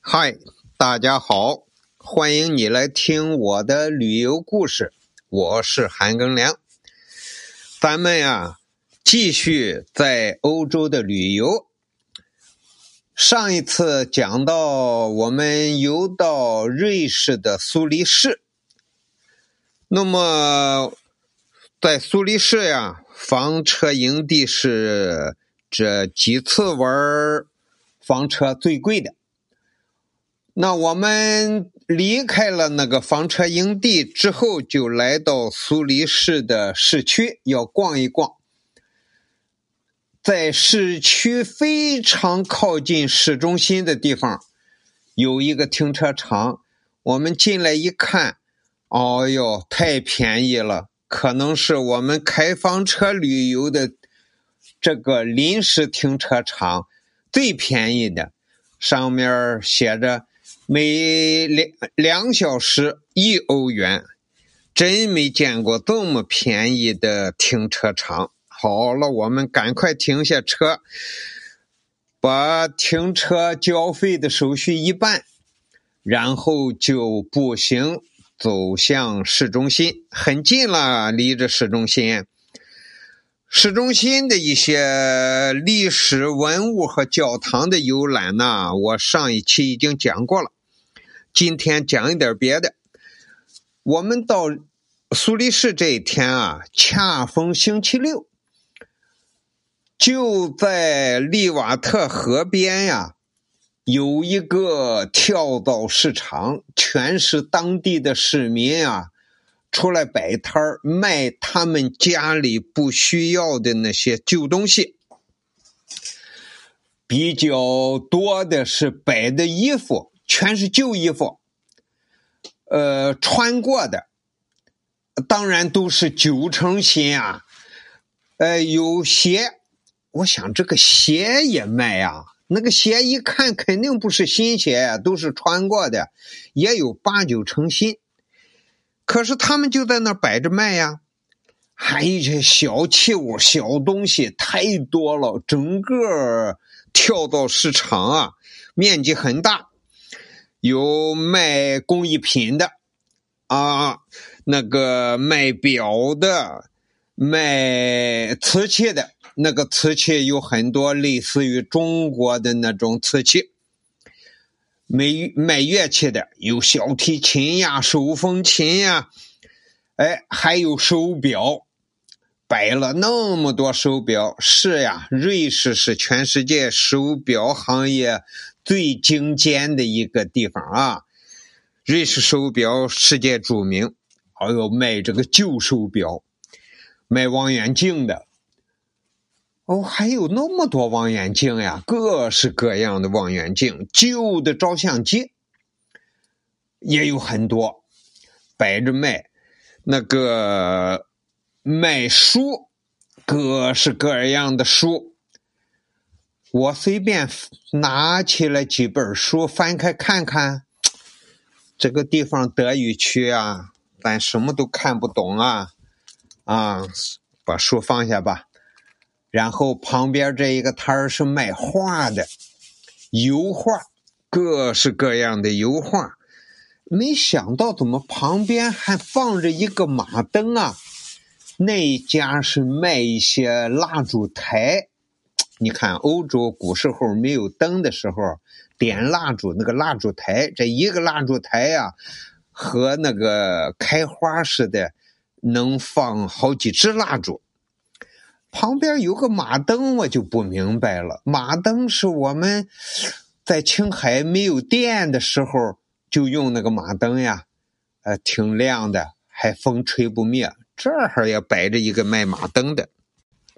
嗨，大家好，欢迎你来听我的旅游故事。我是韩庚良，咱们呀继续在欧洲的旅游。上一次讲到我们游到瑞士的苏黎世，那么在苏黎世呀，房车营地是这几次玩房车最贵的。那我们离开了那个房车营地之后，就来到苏黎世的市区，要逛一逛。在市区非常靠近市中心的地方，有一个停车场。我们进来一看，哦哟，太便宜了！可能是我们开房车旅游的这个临时停车场最便宜的，上面写着。每两两小时一欧元，真没见过这么便宜的停车场。好了，我们赶快停下车，把停车交费的手续一办，然后就步行走向市中心，很近了，离着市中心。市中心的一些历史文物和教堂的游览呢，我上一期已经讲过了。今天讲一点别的。我们到苏黎世这一天啊，恰逢星期六，就在利瓦特河边呀，有一个跳蚤市场，全是当地的市民啊，出来摆摊儿卖他们家里不需要的那些旧东西。比较多的是摆的衣服。全是旧衣服，呃，穿过的，当然都是九成新啊。呃，有鞋，我想这个鞋也卖呀。那个鞋一看肯定不是新鞋，都是穿过的，也有八九成新。可是他们就在那摆着卖呀，还有一些小器物、小东西太多了。整个跳蚤市场啊，面积很大。有卖工艺品的，啊，那个卖表的，卖瓷器的，那个瓷器有很多类似于中国的那种瓷器。卖卖乐器的有小提琴呀、手风琴呀，哎，还有手表，摆了那么多手表。是呀，瑞士是全世界手表行业。最精尖的一个地方啊，瑞士手表世界著名。还有卖这个旧手表，卖望远镜的。哦，还有那么多望远镜呀，各式各样的望远镜，旧的照相机也有很多摆着卖。那个卖书，各式各样的书。我随便拿起了几本书，翻开看看。这个地方德语区啊，咱什么都看不懂啊啊！把书放下吧。然后旁边这一个摊儿是卖画的，油画，各式各样的油画。没想到怎么旁边还放着一个马灯啊？那一家是卖一些蜡烛台。你看，欧洲古时候没有灯的时候，点蜡烛，那个蜡烛台，这一个蜡烛台呀，和那个开花似的，能放好几支蜡烛。旁边有个马灯，我就不明白了。马灯是我们在青海没有电的时候就用那个马灯呀，呃，挺亮的，还风吹不灭。这儿也摆着一个卖马灯的。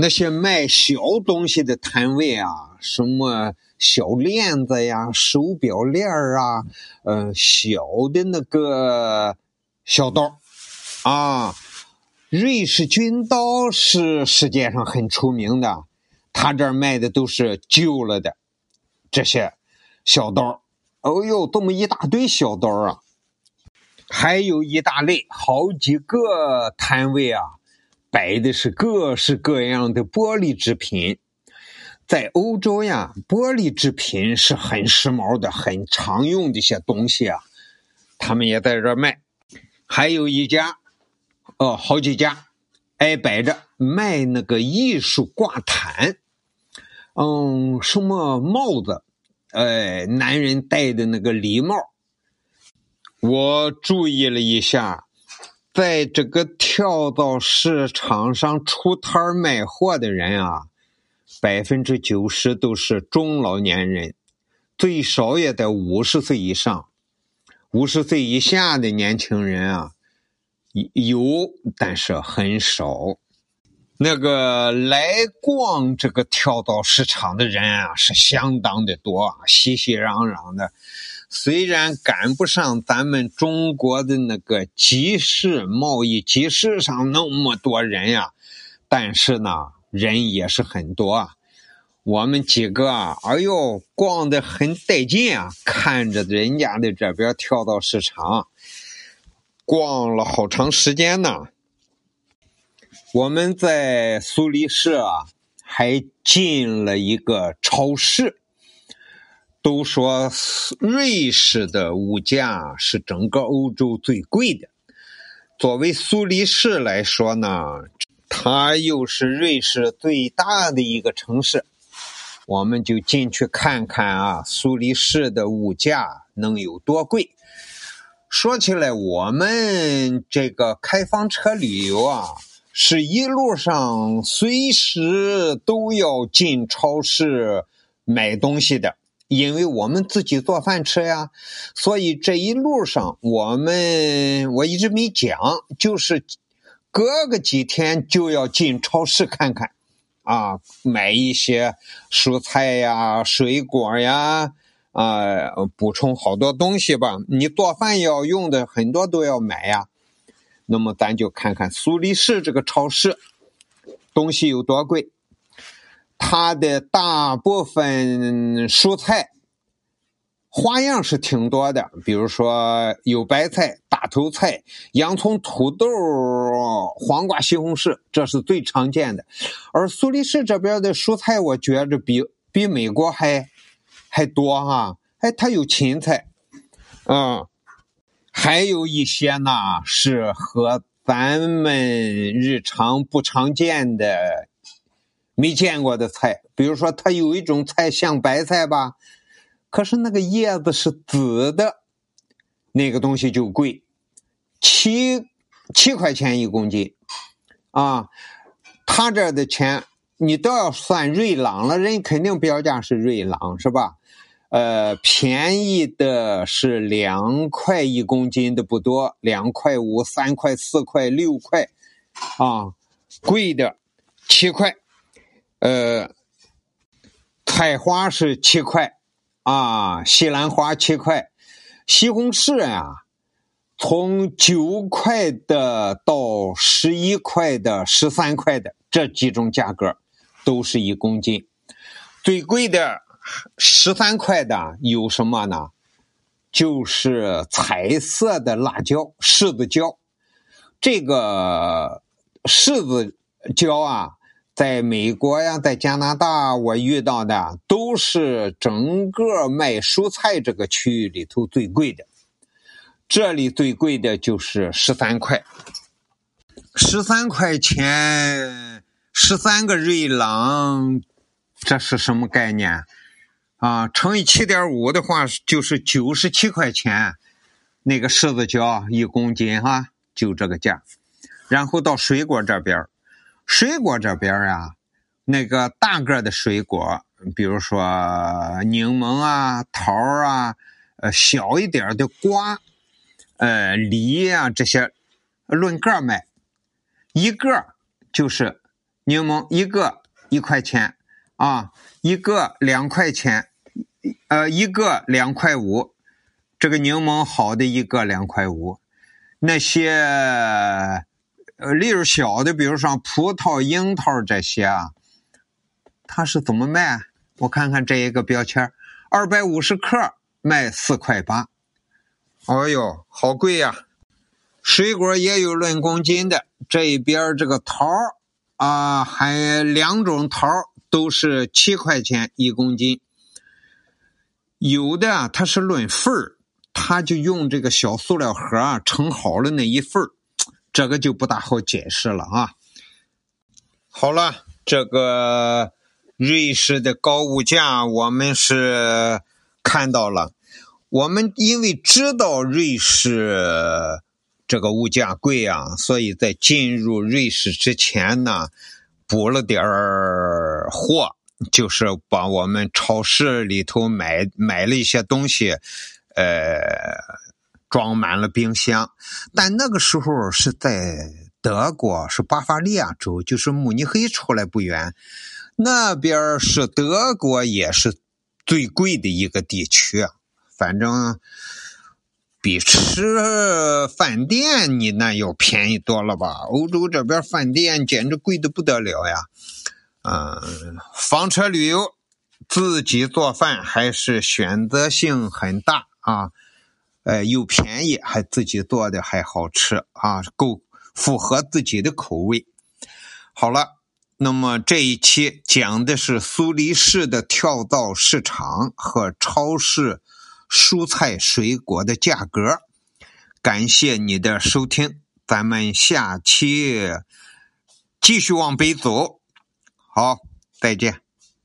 那些卖小东西的摊位啊，什么小链子呀、手表链啊，嗯，小的那个小刀啊，瑞士军刀是世界上很出名的，他这儿卖的都是旧了的这些小刀。哦呦，这么一大堆小刀啊，还有一大类，好几个摊位啊。摆的是各式各样的玻璃制品，在欧洲呀，玻璃制品是很时髦的、很常用的一些东西啊，他们也在这卖。还有一家，哦，好几家，挨摆着卖那个艺术挂毯，嗯，什么帽子，哎，男人戴的那个礼帽。我注意了一下，在这个跳蚤市场上出摊卖货的人啊。百分之九十都是中老年人，最少也得五十岁以上。五十岁以下的年轻人啊，有，但是很少。那个来逛这个跳蚤市场的人啊，是相当的多，熙熙攘攘的。虽然赶不上咱们中国的那个集市贸易集市上那么多人呀，但是呢。人也是很多啊，我们几个啊，哎呦，逛的很带劲啊！看着人家的这边跳蚤市场，逛了好长时间呢。我们在苏黎世啊，还进了一个超市。都说瑞士的物价是整个欧洲最贵的，作为苏黎世来说呢。它又是瑞士最大的一个城市，我们就进去看看啊，苏黎世的物价能有多贵？说起来，我们这个开房车旅游啊，是一路上随时都要进超市买东西的，因为我们自己做饭吃呀，所以这一路上我们我一直没讲，就是。隔个几天就要进超市看看，啊，买一些蔬菜呀、水果呀，啊，补充好多东西吧。你做饭要用的很多都要买呀。那么咱就看看苏黎世这个超市东西有多贵，它的大部分蔬菜。花样是挺多的，比如说有白菜、大头菜、洋葱、土豆、黄瓜、西红柿，这是最常见的。而苏黎世这边的蔬菜，我觉着比比美国还还多哈。哎，它有芹菜，嗯，还有一些呢是和咱们日常不常见的、没见过的菜，比如说它有一种菜像白菜吧。可是那个叶子是紫的，那个东西就贵，七七块钱一公斤，啊，他这的钱你都要算瑞朗了，人肯定标价是瑞朗是吧？呃，便宜的是两块一公斤的不多，两块五、三块、四块、六块，啊，贵的七块，呃，菜花是七块。啊，西兰花七块，西红柿呀，从九块的到十一块的、十三块的这几种价格，都是一公斤。最贵的十三块的有什么呢？就是彩色的辣椒，柿子椒。这个柿子椒啊。在美国呀，在加拿大，我遇到的都是整个卖蔬菜这个区域里头最贵的。这里最贵的就是十三块，十三块钱，十三个瑞郎，这是什么概念啊？乘以七点五的话，就是九十七块钱。那个柿子椒一公斤哈，就这个价。然后到水果这边水果这边啊，那个大个的水果，比如说柠檬啊、桃啊，呃，小一点的瓜，呃，梨啊这些，论个卖，一个就是柠檬一个一块钱啊，一个两块钱，呃，一个两块五，这个柠檬好的一个两块五，那些。呃，粒儿小的，比如说葡萄、樱桃这些啊，它是怎么卖？我看看这一个标签，二百五十克卖四块八。哎呦，好贵呀！水果也有论公斤的，这边这个桃啊，还两种桃都是七块钱一公斤。有的啊，它是论份儿，他就用这个小塑料盒啊盛好了那一份儿，这个就不大好解释了啊。好了，这个瑞士的高物价我们是看到了。我们因为知道瑞士这个物价贵啊，所以在进入瑞士之前呢，补了点儿货，就是把我们超市里头买买了一些东西，呃，装满了冰箱。但那个时候是在德国，是巴伐利亚州，就是慕尼黑出来不远，那边是德国也是最贵的一个地区。反正比吃饭店你那要便宜多了吧？欧洲这边饭店简直贵的不得了呀！嗯，房车旅游自己做饭还是选择性很大啊，呃，又便宜，还自己做的还好吃啊，够符合自己的口味。好了，那么这一期讲的是苏黎世的跳蚤市场和超市。蔬菜水果的价格，感谢你的收听，咱们下期继续往北走，好，再见。